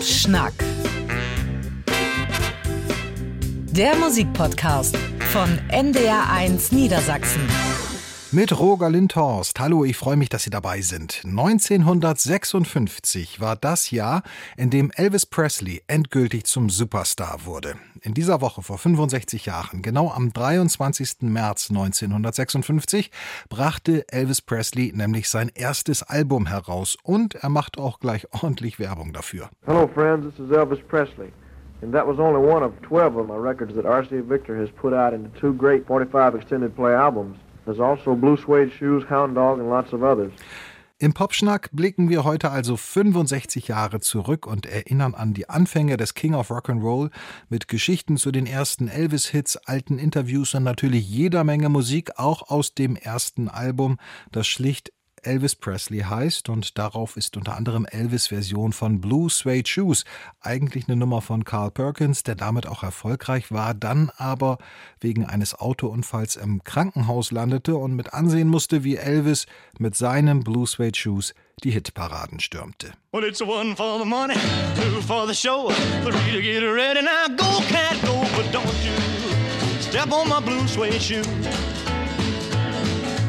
Pop-Schnack. Der Musikpodcast von NDR1 Niedersachsen. Mit Roger Lindhorst. Hallo, ich freue mich, dass Sie dabei sind. 1956 war das Jahr, in dem Elvis Presley endgültig zum Superstar wurde. In dieser Woche vor 65 Jahren, genau am 23. März 1956, brachte Elvis Presley nämlich sein erstes Album heraus und er macht auch gleich ordentlich Werbung dafür. Hello friends, this is Elvis Presley. And that was only one of 12 of my records that RCA Victor has put out into two great 45 extended play albums. There's also Blue Suede Shoes, Hound Dog and lots of others. Im Popschnack blicken wir heute also 65 Jahre zurück und erinnern an die Anfänge des King of Rock'n'Roll mit Geschichten zu den ersten Elvis-Hits, alten Interviews und natürlich jeder Menge Musik, auch aus dem ersten Album, das schlicht Elvis Presley heißt und darauf ist unter anderem Elvis Version von Blue Suede Shoes, eigentlich eine Nummer von Carl Perkins, der damit auch erfolgreich war, dann aber wegen eines Autounfalls im Krankenhaus landete und mit ansehen musste, wie Elvis mit seinem Blue Suede Shoes die Hitparaden stürmte. Well, it's one for the money, two for the show, three to get ready. Now go, cat, go, but don't you step on my blue suede shoe.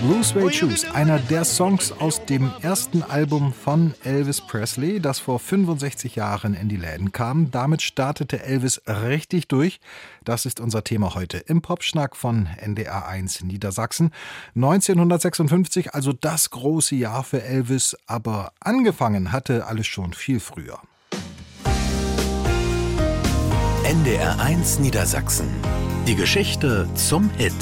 Blue Suede Shoes, einer der Songs aus dem ersten Album von Elvis Presley, das vor 65 Jahren in die Läden kam. Damit startete Elvis richtig durch. Das ist unser Thema heute im Popschnack von NDR1 Niedersachsen. 1956, also das große Jahr für Elvis, aber angefangen hatte alles schon viel früher. NDR1 Niedersachsen. Die Geschichte zum Hit.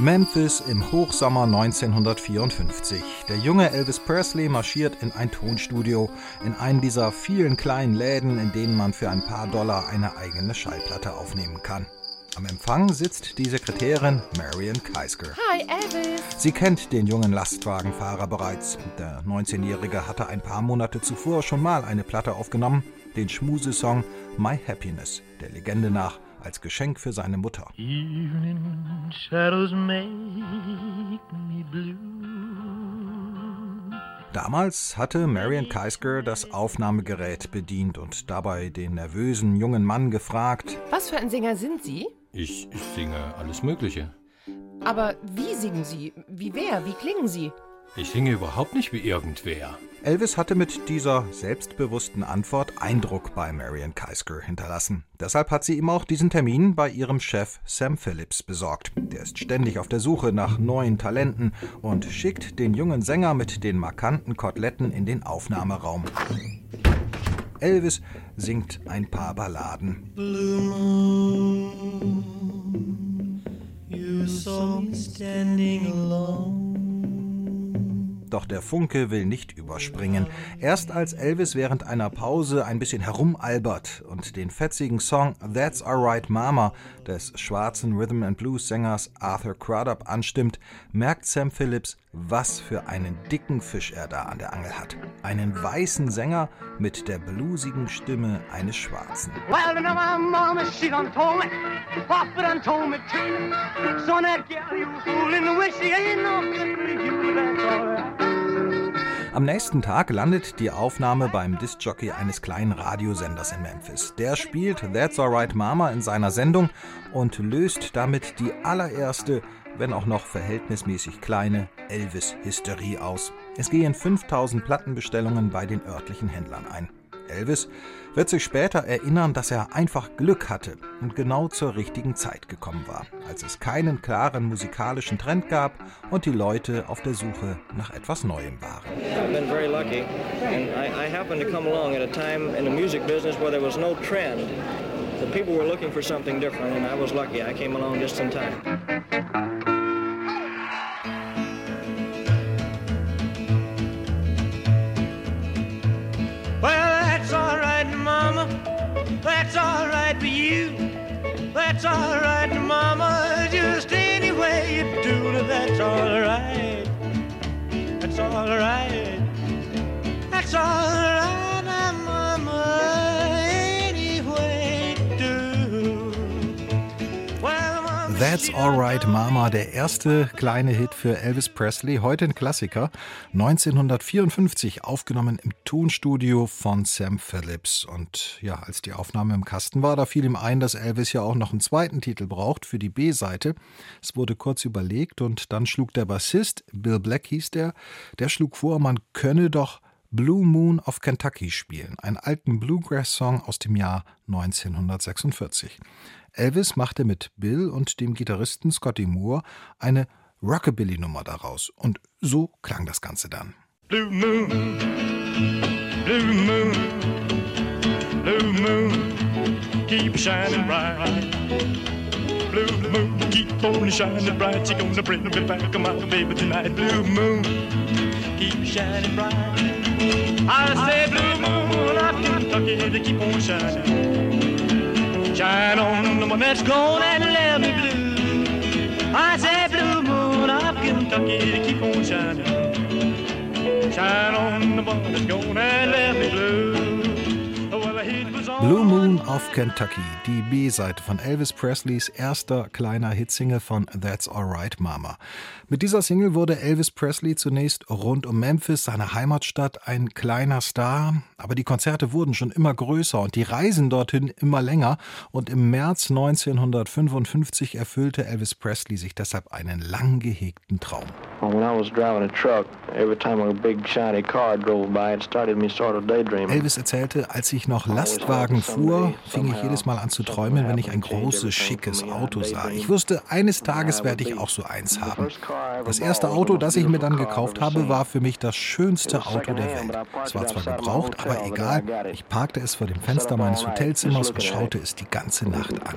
Memphis im Hochsommer 1954. Der junge Elvis Presley marschiert in ein Tonstudio, in einen dieser vielen kleinen Läden, in denen man für ein paar Dollar eine eigene Schallplatte aufnehmen kann. Am Empfang sitzt die Sekretärin Marion Keisker. Hi, Elvis. Sie kennt den jungen Lastwagenfahrer bereits. Der 19-Jährige hatte ein paar Monate zuvor schon mal eine Platte aufgenommen, den Schmusesong My Happiness, der Legende nach als Geschenk für seine Mutter. Damals hatte Marion Keisker das Aufnahmegerät bedient und dabei den nervösen jungen Mann gefragt: Was für ein Sänger sind Sie? Ich, ich singe alles Mögliche. Aber wie singen Sie? Wie wer? Wie klingen Sie? Ich singe überhaupt nicht wie irgendwer. Elvis hatte mit dieser selbstbewussten Antwort Eindruck bei Marion Keisker hinterlassen. Deshalb hat sie ihm auch diesen Termin bei ihrem Chef Sam Phillips besorgt. Der ist ständig auf der Suche nach neuen Talenten und schickt den jungen Sänger mit den markanten Koteletten in den Aufnahmeraum. Elvis singt ein paar Balladen. Blue moon, you saw me standing alone. Doch der Funke will nicht überspringen. Erst als Elvis während einer Pause ein bisschen herumalbert und den fetzigen Song That's Alright Mama des schwarzen Rhythm and Blues Sängers Arthur Crudup anstimmt, merkt Sam Phillips, was für einen dicken Fisch er da an der Angel hat. Einen weißen Sänger mit der bluesigen Stimme eines Schwarzen. Well, you know my mama, she done told me, Papa done told me too. Son, that gal you fooling the way she ain't no good for you, that's alright. Am nächsten Tag landet die Aufnahme beim Discjockey eines kleinen Radiosenders in Memphis. Der spielt That's Alright Mama in seiner Sendung und löst damit die allererste, wenn auch noch verhältnismäßig kleine Elvis-Hysterie aus. Es gehen 5000 Plattenbestellungen bei den örtlichen Händlern ein. Elvis wird sich später erinnern, dass er einfach Glück hatte und genau zur richtigen Zeit gekommen war, als es keinen klaren musikalischen Trend gab und die Leute auf der Suche nach etwas Neuem waren. The people were looking for something different and I was lucky. I came along just in time. that's all right, Mama. Just any way you do, it, that's all right. That's all right. That's all right. That's Alright Mama, der erste kleine Hit für Elvis Presley, heute ein Klassiker, 1954 aufgenommen im Tonstudio von Sam Phillips. Und ja, als die Aufnahme im Kasten war, da fiel ihm ein, dass Elvis ja auch noch einen zweiten Titel braucht für die B-Seite. Es wurde kurz überlegt und dann schlug der Bassist, Bill Black hieß der, der schlug vor, man könne doch Blue Moon of Kentucky spielen, einen alten Bluegrass-Song aus dem Jahr 1946. Elvis machte mit Bill und dem Gitarristen Scotty Moore eine Rockabilly-Nummer daraus. Und so klang das Ganze dann. Blue Moon, Blue Moon, Blue Moon, keep shining bright. Blue Moon, keep on shining bright. You're gonna bring me back, my baby, tonight. Blue Moon, keep shining bright. I say, Blue Moon, I'm Kentucky, to keep on shining. Shine on the one that's gone and left me blue. I said, Blue Moon of Kentucky, keep on shining. Shine on the one that's gone and left me blue. Moon of Kentucky, die B-Seite von Elvis Presleys erster kleiner Hitsingle von That's Alright Mama. Mit dieser Single wurde Elvis Presley zunächst rund um Memphis, seine Heimatstadt, ein kleiner Star, aber die Konzerte wurden schon immer größer und die Reisen dorthin immer länger und im März 1955 erfüllte Elvis Presley sich deshalb einen lang gehegten Traum. Elvis erzählte, als ich noch Lastwagen fuhr, fing ich jedes Mal an zu träumen, wenn ich ein großes, schickes Auto sah. Ich wusste, eines Tages werde ich auch so eins haben. Das erste Auto, das ich mir dann gekauft habe, war für mich das schönste Auto der Welt. Es war zwar gebraucht, aber egal. Ich parkte es vor dem Fenster meines Hotelzimmers und schaute es die ganze Nacht an.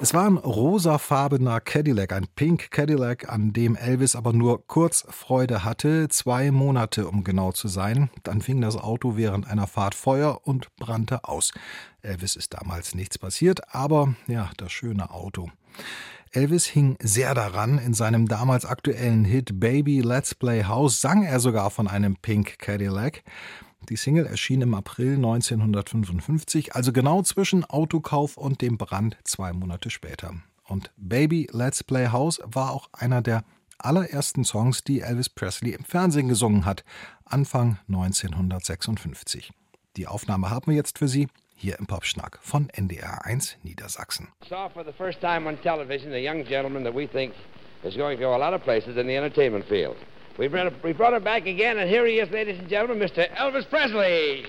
Es war ein rosafarbener Cadillac, ein Pink Cadillac, an dem Elvis aber nur kurz Freude hatte, zwei Monate um genau zu sein. Dann fing das Auto während einer Fahrt Feuer und brannte aus. Elvis ist damals nichts passiert, aber ja, das schöne Auto. Elvis hing sehr daran. In seinem damals aktuellen Hit Baby Let's Play House sang er sogar von einem Pink Cadillac. Die Single erschien im April 1955, also genau zwischen Autokauf und dem Brand zwei Monate später. Und Baby Let's Play House war auch einer der allerersten Songs, die Elvis Presley im Fernsehen gesungen hat, Anfang 1956. Die Aufnahme haben wir jetzt für Sie hier im Popschnack von NDR 1 Niedersachsen. Saw for the first time on television a young gentleman that we think is going to go a lot of places in the entertainment field. We brought, we brought him back again, and here he is, ladies and gentlemen, Mr. Elvis Presley.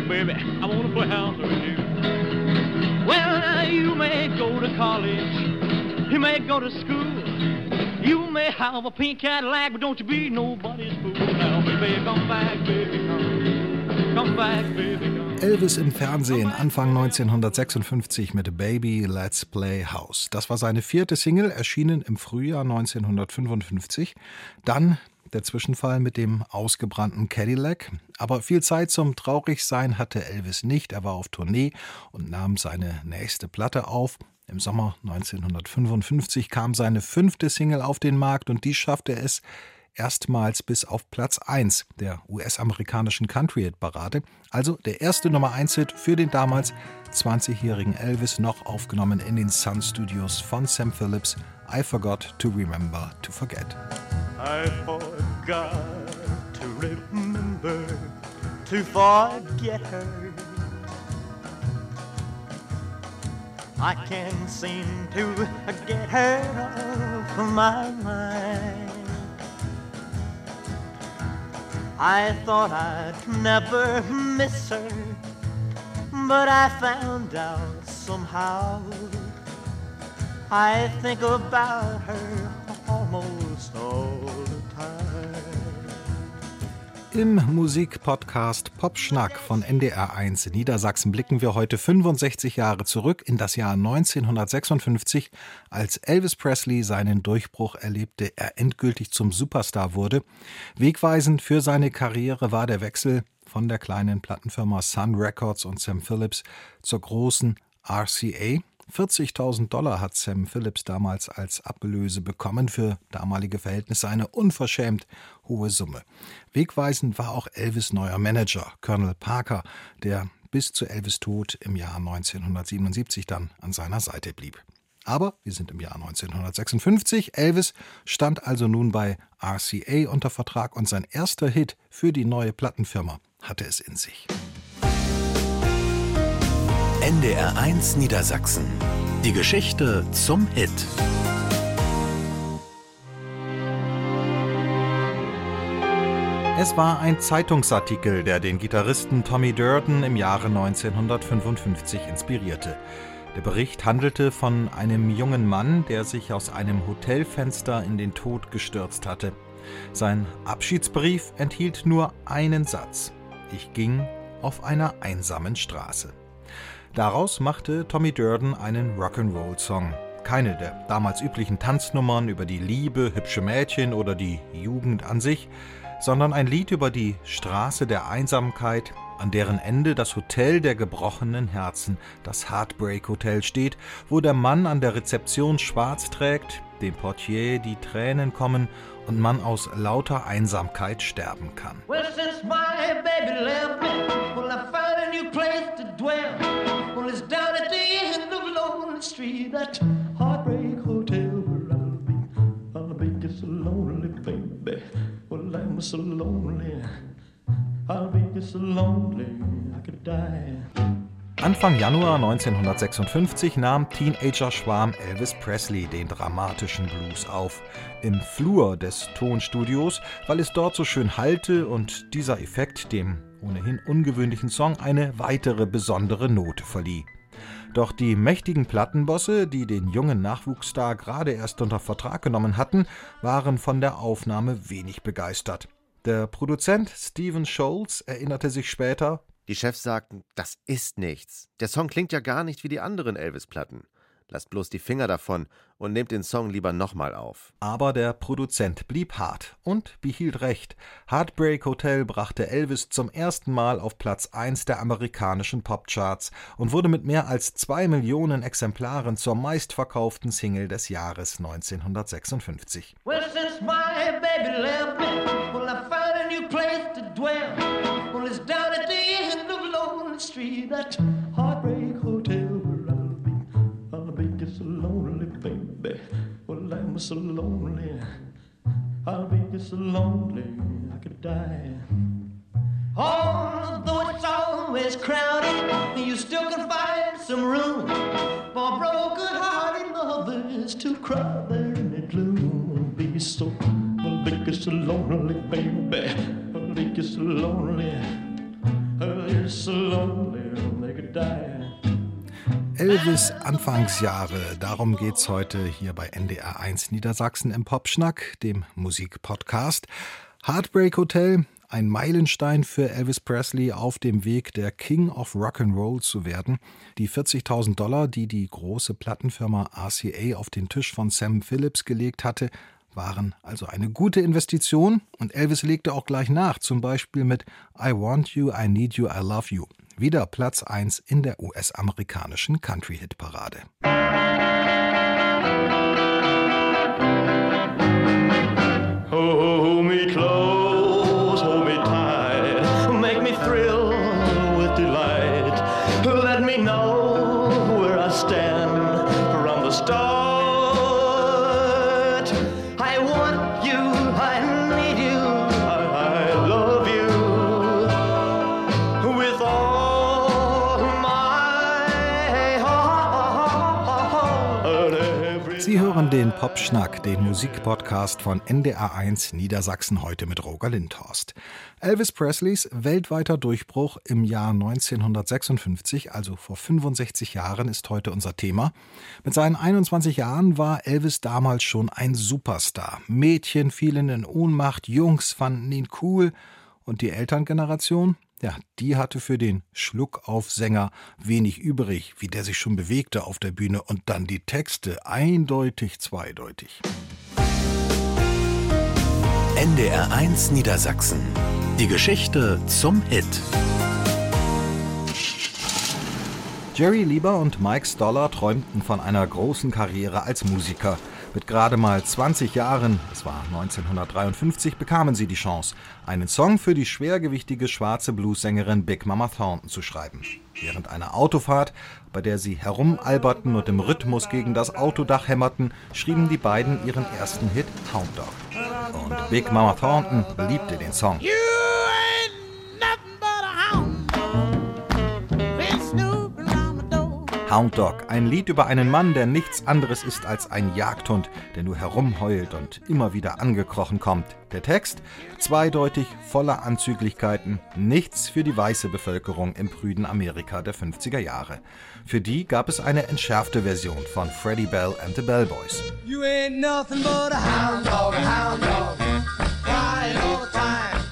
Back, baby. I want to play house with you. Well, you may go to college. You may go to school. You may have a pink Cadillac, but don't you be nobody's fool. Now, baby. Come back, baby, come. Elvis im Fernsehen Anfang 1956 mit Baby Let's Play House. Das war seine vierte Single, erschienen im Frühjahr 1955. Dann der Zwischenfall mit dem ausgebrannten Cadillac. Aber viel Zeit zum Traurigsein hatte Elvis nicht. Er war auf Tournee und nahm seine nächste Platte auf. Im Sommer 1955 kam seine fünfte Single auf den Markt und die schaffte es erstmals bis auf Platz 1 der US-amerikanischen Country-Hit-Parade, also der erste Nummer 1-Hit für den damals 20-jährigen Elvis, noch aufgenommen in den Sun Studios von Sam Phillips, I Forgot to Remember to Forget. I forgot to remember to forget her. I can't seem to get her off my mind. I thought I'd never miss her, but I found out somehow. I think about her Im Musikpodcast Popschnack von NDR1 Niedersachsen blicken wir heute 65 Jahre zurück in das Jahr 1956, als Elvis Presley seinen Durchbruch erlebte, er endgültig zum Superstar wurde. Wegweisend für seine Karriere war der Wechsel von der kleinen Plattenfirma Sun Records und Sam Phillips zur großen RCA. 40.000 Dollar hat Sam Phillips damals als Ablöse bekommen, für damalige Verhältnisse eine unverschämt hohe Summe. Wegweisend war auch Elvis neuer Manager, Colonel Parker, der bis zu Elvis Tod im Jahr 1977 dann an seiner Seite blieb. Aber wir sind im Jahr 1956. Elvis stand also nun bei RCA unter Vertrag und sein erster Hit für die neue Plattenfirma hatte es in sich. NDR1 Niedersachsen. Die Geschichte zum Hit. Es war ein Zeitungsartikel, der den Gitarristen Tommy Durden im Jahre 1955 inspirierte. Der Bericht handelte von einem jungen Mann, der sich aus einem Hotelfenster in den Tod gestürzt hatte. Sein Abschiedsbrief enthielt nur einen Satz. Ich ging auf einer einsamen Straße. Daraus machte Tommy Durden einen Rock'n'Roll-Song. Keine der damals üblichen Tanznummern über die Liebe, hübsche Mädchen oder die Jugend an sich, sondern ein Lied über die Straße der Einsamkeit, an deren Ende das Hotel der gebrochenen Herzen, das Heartbreak Hotel steht, wo der Mann an der Rezeption schwarz trägt, dem Portier die Tränen kommen und man aus lauter Einsamkeit sterben kann. Well, so lonely. I'll be so lonely, I could die. Anfang Januar 1956 nahm Teenager-Schwarm Elvis Presley den dramatischen Blues auf. Im Flur des Tonstudios, weil es dort so schön hallte und dieser Effekt dem ohnehin ungewöhnlichen Song eine weitere besondere Note verlieh. Doch die mächtigen Plattenbosse, die den jungen Nachwuchsstar gerade erst unter Vertrag genommen hatten, waren von der Aufnahme wenig begeistert. Der Produzent Stephen Scholes erinnerte sich später, die Chefs sagten, das ist nichts. Der Song klingt ja gar nicht wie die anderen Elvis-Platten. Lasst bloß die Finger davon und nehmt den Song lieber nochmal auf. Aber der Produzent blieb hart und behielt recht. Heartbreak Hotel brachte Elvis zum ersten Mal auf Platz 1 der amerikanischen Popcharts und wurde mit mehr als zwei Millionen Exemplaren zur meistverkauften Single des Jahres 1956. Well, that Heartbreak Hotel where I'll be. I'll be just so lonely, baby. Well, I'm so lonely. I'll be just so lonely, I could die. Although it's always crowded, you still can find some room for broken-hearted lovers to cry there in the gloom. Be so, I'll be so lonely, baby. I'll be so lonely. Elvis Anfangsjahre, darum geht's heute hier bei NDR1 Niedersachsen im Popschnack, dem Musikpodcast. Heartbreak Hotel, ein Meilenstein für Elvis Presley auf dem Weg, der King of Rock'n'Roll zu werden. Die 40.000 Dollar, die die große Plattenfirma RCA auf den Tisch von Sam Phillips gelegt hatte, waren also eine gute Investition und Elvis legte auch gleich nach, zum Beispiel mit I Want You, I Need You, I Love You. Wieder Platz 1 in der US-amerikanischen Country-Hit-Parade. Hold me close, hold me tight, make me thrill with delight. Let me know where I stand from the start. Den Popschnack, den Musikpodcast von NDR1 Niedersachsen heute mit Roger Lindhorst. Elvis Presleys weltweiter Durchbruch im Jahr 1956, also vor 65 Jahren, ist heute unser Thema. Mit seinen 21 Jahren war Elvis damals schon ein Superstar. Mädchen fielen in Ohnmacht, Jungs fanden ihn cool Und die Elterngeneration? Ja, die hatte für den Schluckaufsänger wenig übrig, wie der sich schon bewegte auf der Bühne und dann die Texte eindeutig zweideutig. NDR 1 Niedersachsen. Die Geschichte zum Hit. Jerry Lieber und Mike Stoller träumten von einer großen Karriere als Musiker. Mit gerade mal 20 Jahren, es war 1953, bekamen sie die Chance, einen Song für die schwergewichtige schwarze Bluessängerin Big Mama Thornton zu schreiben. Während einer Autofahrt, bei der sie herumalberten und im Rhythmus gegen das Autodach hämmerten, schrieben die beiden ihren ersten Hit Hound Dog. Und Big Mama Thornton beliebte den Song. Hound Dog, ein Lied über einen Mann, der nichts anderes ist als ein Jagdhund, der nur herumheult und immer wieder angekrochen kommt. Der Text? Zweideutig, voller Anzüglichkeiten, nichts für die weiße Bevölkerung im prüden Amerika der 50er Jahre. Für die gab es eine entschärfte Version von Freddie Bell and the Bellboys. You ain't nothing but a hound dog, a hound dog,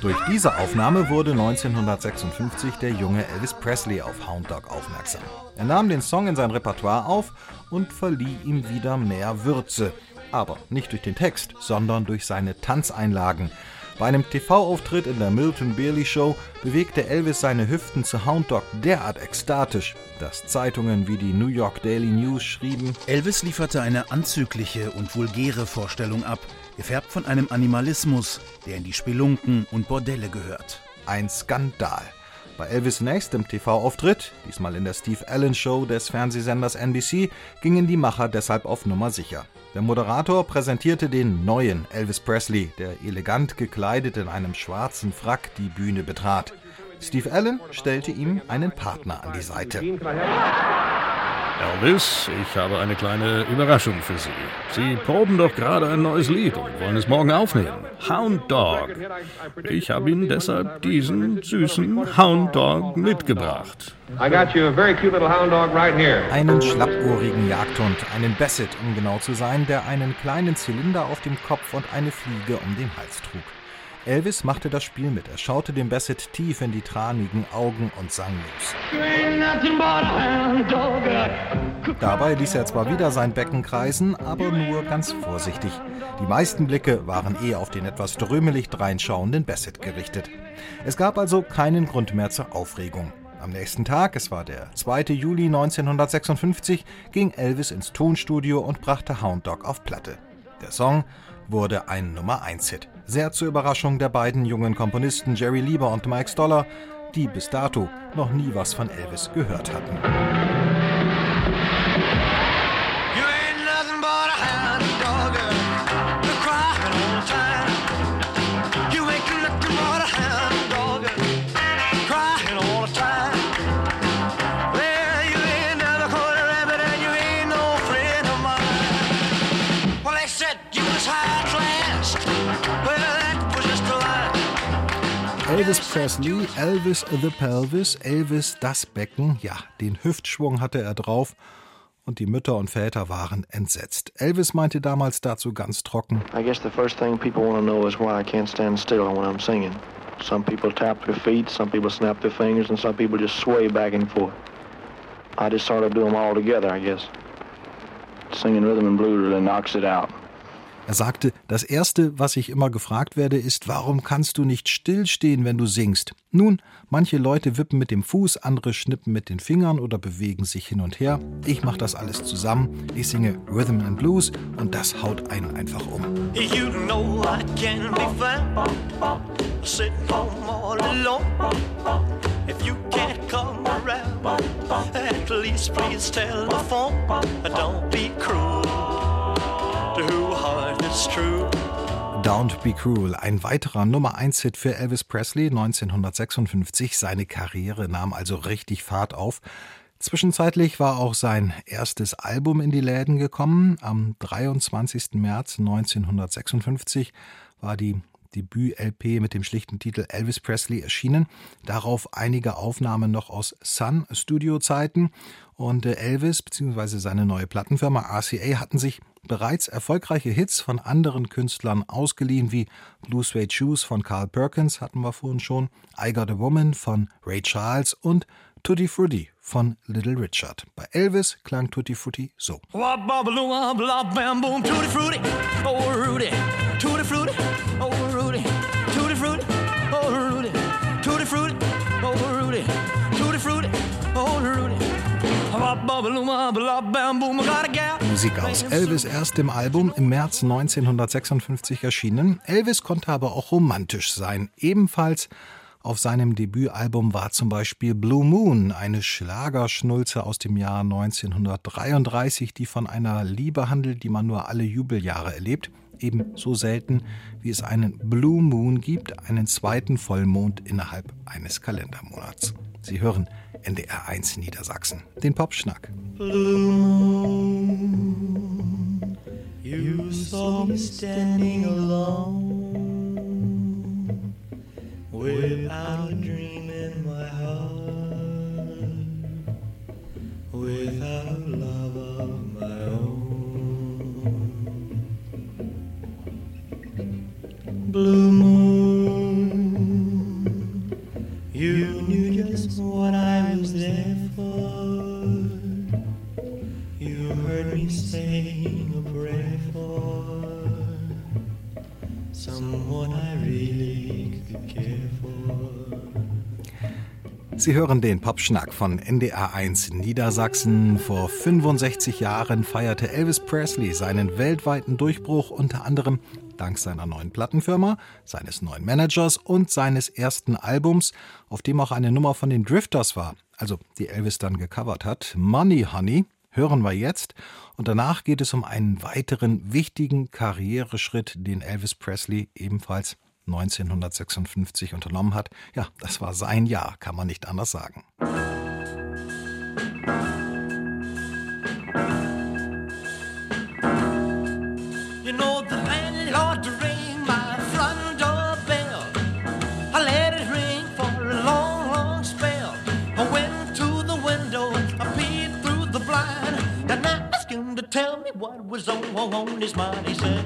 durch diese Aufnahme wurde 1956 der junge Elvis Presley auf Hound Dog aufmerksam. Er nahm den Song in sein Repertoire auf und verlieh ihm wieder mehr Würze. Aber nicht durch den Text, sondern durch seine Tanzeinlagen. Bei einem TV-Auftritt in der Milton Bailey Show bewegte Elvis seine Hüften zu Hound Dog derart ekstatisch, dass Zeitungen wie die New York Daily News schrieben: Elvis lieferte eine anzügliche und vulgäre Vorstellung ab, gefärbt von einem Animalismus, der in die Spelunken und Bordelle gehört. Ein Skandal. Bei Elvis' nächstem TV-Auftritt, diesmal in der Steve Allen Show des Fernsehsenders NBC, gingen die Macher deshalb auf Nummer sicher. Der Moderator präsentierte den neuen Elvis Presley, der elegant gekleidet in einem schwarzen Frack die Bühne betrat. Steve Allen stellte ihm einen Partner an die Seite. Elvis, ich habe eine kleine Überraschung für Sie. Sie proben doch gerade ein neues Lied und wollen es morgen aufnehmen. Hound Dog. Ich habe Ihnen deshalb diesen süßen Hound Dog mitgebracht. Einen schlappohrigen Jagdhund, einen Basset, um genau zu sein, der einen kleinen Zylinder auf dem Kopf und eine Fliege um den Hals trug. Elvis machte das Spiel mit. Er schaute dem Bassett tief in die tranigen Augen und sang los. Dabei ließ er zwar wieder sein Becken kreisen, aber nur ganz vorsichtig. Die meisten Blicke waren eh auf den etwas drömelig dreinschauenden Bassett gerichtet. Es gab also keinen Grund mehr zur Aufregung. Am nächsten Tag, es war der 2. Juli 1956, ging Elvis ins Tonstudio und brachte Hound Dog auf Platte. Der Song wurde ein Nummer-1-Hit. Sehr zur Überraschung der beiden jungen Komponisten Jerry Lieber und Mike Stoller, die bis dato noch nie was von Elvis gehört hatten. Elvis Presley, Elvis the Pelvis, Elvis das Becken, ja, den Hüftschwung hatte er drauf und die Mütter und Väter waren entsetzt. Elvis meinte damals dazu ganz trocken: I guess the first thing people want to know is why I can't stand still when I'm singing. Some people tap their feet, some people snap their fingers, and some people just sway back and forth. I just sort of do them all together, I guess. Singing rhythm and blues really knocks it out. Er sagte, das Erste, was ich immer gefragt werde, ist, warum kannst du nicht stillstehen, wenn du singst? Nun, manche Leute wippen mit dem Fuß, andere schnippen mit den Fingern oder bewegen sich hin und her. Ich mache das alles zusammen. Ich singe Rhythm and Blues und das haut einen einfach um. You know I can be found, sitting home all alone. If you can't come around, at least please tell the phone. Don't be cruel. Don't Be Cruel, ein weiterer Nummer 1 Hit für Elvis Presley 1956. Seine Karriere nahm also richtig Fahrt auf. Zwischenzeitlich war auch sein erstes Album in die Läden gekommen. Am 23. März 1956 war die Debüt-LP mit dem schlichten Titel Elvis Presley erschienen. Darauf einige Aufnahmen noch aus Sun-Studio-Zeiten. Und äh, Elvis bzw. seine neue Plattenfirma RCA hatten sich bereits erfolgreiche Hits von anderen Künstlern ausgeliehen, wie Blue Suede Shoes von Carl Perkins, hatten wir vorhin schon, I Got a Woman von Ray Charles und Tutti Frutti von Little Richard. Bei Elvis klang Tutti Frutti so. Musik aus Elvis erstem Album im März 1956 erschienen. Elvis konnte aber auch romantisch sein. Ebenfalls auf seinem Debütalbum war zum Beispiel Blue Moon, eine Schlagerschnulze aus dem Jahr 1933, die von einer Liebe handelt, die man nur alle Jubeljahre erlebt. Ebenso selten, wie es einen Blue Moon gibt, einen zweiten Vollmond innerhalb eines Kalendermonats. Sie hören NDR 1 Niedersachsen, den Popschnack. Blue Moon, you saw me standing alone. Without a dream in my heart, without love of my own. Blue Sie hören den Popschnack von NDR1 Niedersachsen. Vor 65 Jahren feierte Elvis Presley seinen weltweiten Durchbruch unter anderem dank seiner neuen Plattenfirma, seines neuen Managers und seines ersten Albums, auf dem auch eine Nummer von den Drifters war, also die Elvis dann gecovert hat. Money Honey hören wir jetzt und danach geht es um einen weiteren wichtigen Karriereschritt, den Elvis Presley ebenfalls 1956 unternommen hat. Ja, das war sein Jahr, kann man nicht anders sagen. You know the landlord rang my front door bell. I let it ring for a long, long spell. I went to the window, I peeped through the blind, and I asked him to tell me what was on, his mind. He said,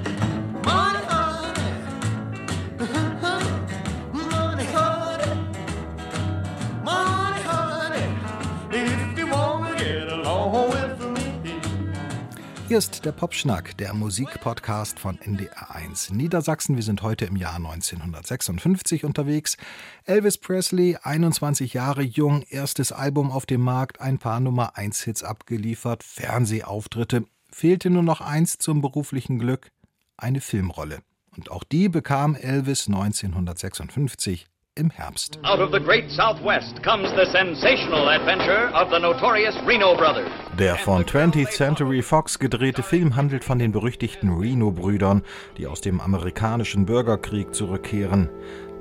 Hier ist der Popschnack, der Musikpodcast von NDR1 Niedersachsen. Wir sind heute im Jahr 1956 unterwegs. Elvis Presley, 21 Jahre jung, erstes Album auf dem Markt, ein paar Nummer 1 Hits abgeliefert, Fernsehauftritte. Fehlte nur noch eins zum beruflichen Glück, eine Filmrolle. Und auch die bekam Elvis 1956 im Herbst. Out of the great Southwest comes the sensational adventure of the notorious Reno Brothers. Der von 20th Century Fox gedrehte Film handelt von den berüchtigten Reno-Brüdern, die aus dem amerikanischen Bürgerkrieg zurückkehren.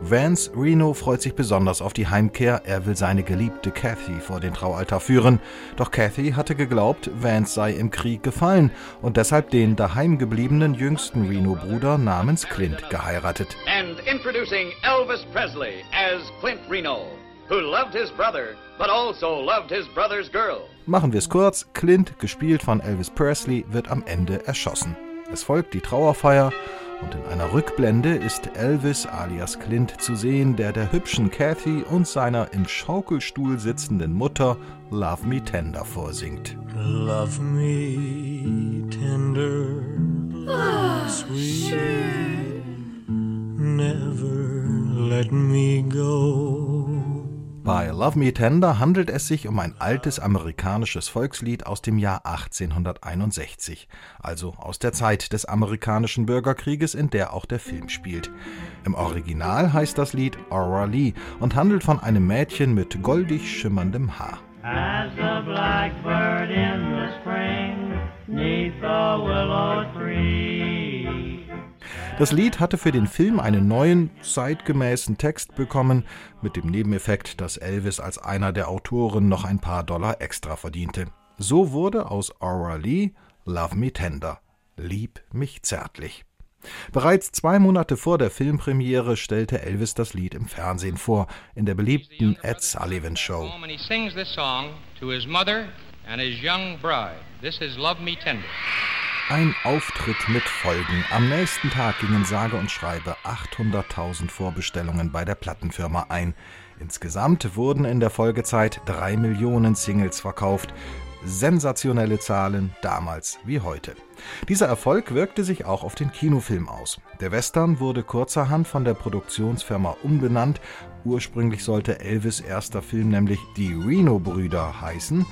Vance Reno freut sich besonders auf die Heimkehr. Er will seine geliebte Kathy vor den Traualtar führen. Doch Kathy hatte geglaubt, Vance sei im Krieg gefallen und deshalb den daheimgebliebenen jüngsten Reno-Bruder namens Clint geheiratet. And introducing Elvis Presley as Clint Reno, who loved his brother, but also loved his brother's girl. Machen wir es kurz. Clint, gespielt von Elvis Presley, wird am Ende erschossen. Es folgt die Trauerfeier und in einer Rückblende ist Elvis alias Clint zu sehen, der der hübschen Kathy und seiner im Schaukelstuhl sitzenden Mutter Love Me Tender vorsingt. Love me tender, oh, sweet, never let me go. Bei Love Me Tender handelt es sich um ein altes amerikanisches Volkslied aus dem Jahr 1861, also aus der Zeit des amerikanischen Bürgerkrieges, in der auch der Film spielt. Im Original heißt das Lied Aura Lee und handelt von einem Mädchen mit goldig schimmerndem Haar. As a blackbird in the spring, neath the willow tree. Das Lied hatte für den Film einen neuen, zeitgemäßen Text bekommen, mit dem Nebeneffekt, dass Elvis als einer der Autoren noch ein paar Dollar extra verdiente. So wurde aus Aura Lee Love Me Tender, Lieb mich zärtlich. Bereits zwei Monate vor der Filmpremiere stellte Elvis das Lied im Fernsehen vor, in der beliebten Ed Sullivan Show. And his young bride. This is Love Me Tender. Ein Auftritt mit Folgen. Am nächsten Tag gingen sage und schreibe 800.000 Vorbestellungen bei der Plattenfirma ein. Insgesamt wurden in der Folgezeit drei Millionen Singles verkauft. Sensationelle Zahlen, damals wie heute. Dieser Erfolg wirkte sich auch auf den Kinofilm aus. Der Western wurde kurzerhand von der Produktionsfirma umbenannt. Ursprünglich sollte Elvis erster Film nämlich Die Reno-Brüder heißen.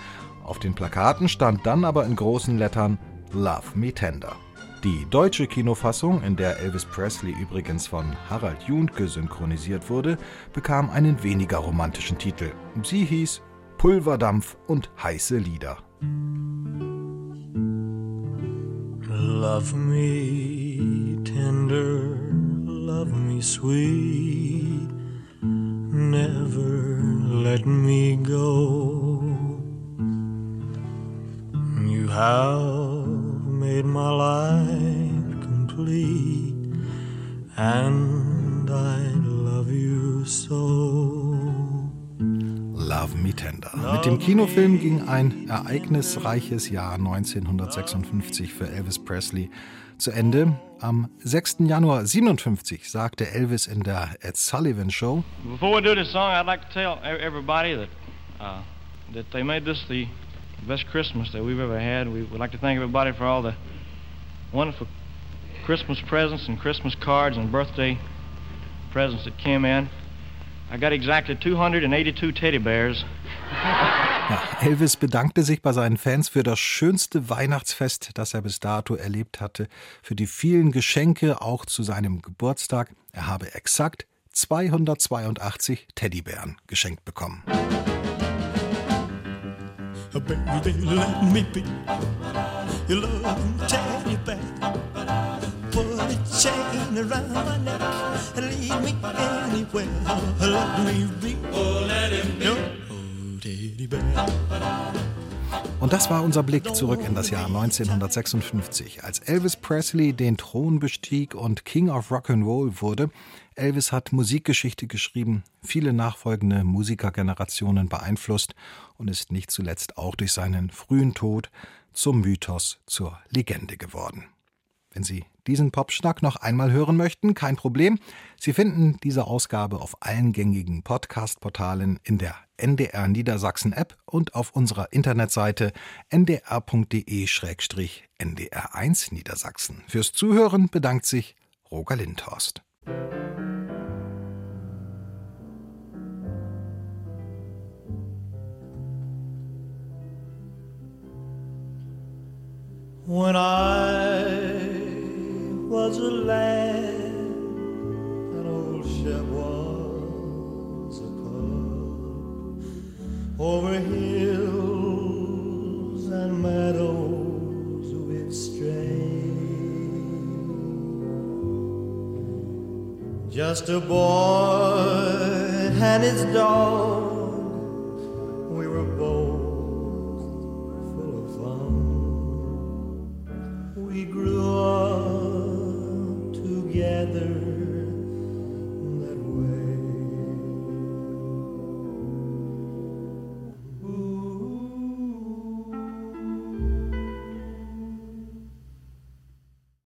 Auf den Plakaten stand dann aber in großen Lettern Love Me Tender. Die deutsche Kinofassung, in der Elvis Presley übrigens von Harald Juntke synchronisiert wurde, bekam einen weniger romantischen Titel. Sie hieß Pulverdampf und heiße Lieder. Love me tender, love me sweet, never let me go. You have made my life complete, and I love you so. Love Me Tender. Mit dem Kinofilm ging ein ereignisreiches Jahr 1956 für Elvis Presley zu Ende. Am 6. Januar 57 sagte Elvis in der Ed Sullivan Show: Before we do this song, I'd like to tell e- everybody that uh, that they made this the best Christmas that we've ever had. We would like to thank everybody for all the wonderful Christmas presents and Christmas cards and birthday presents that came in. I got exactly 282 teddy bears. Ja, Elvis bedankte sich bei seinen Fans für das schönste Weihnachtsfest, das er bis dato erlebt hatte, für die vielen Geschenke auch zu seinem Geburtstag. Er habe exakt 282 Teddybären geschenkt bekommen. Baby, let me be your love teddy bear. Put a chain around my neck and lead me anywhere. Let me be. Oh, let him be. Your teddy bear. Und das war unser Blick zurück in das Jahr 1956, als Elvis Presley den Thron bestieg und King of Rock'n'Roll wurde. Elvis hat Musikgeschichte geschrieben, viele nachfolgende Musikergenerationen beeinflusst und ist nicht zuletzt auch durch seinen frühen Tod zum Mythos, zur Legende geworden. Wenn Sie diesen Popschnack noch einmal hören möchten, kein Problem. Sie finden diese Ausgabe auf allen gängigen Podcast-Portalen in der NDR Niedersachsen App und auf unserer Internetseite ndr.de-ndr1 Niedersachsen. Fürs Zuhören bedankt sich Roger Lindhorst. When I was a lad, Just a boy and his dog,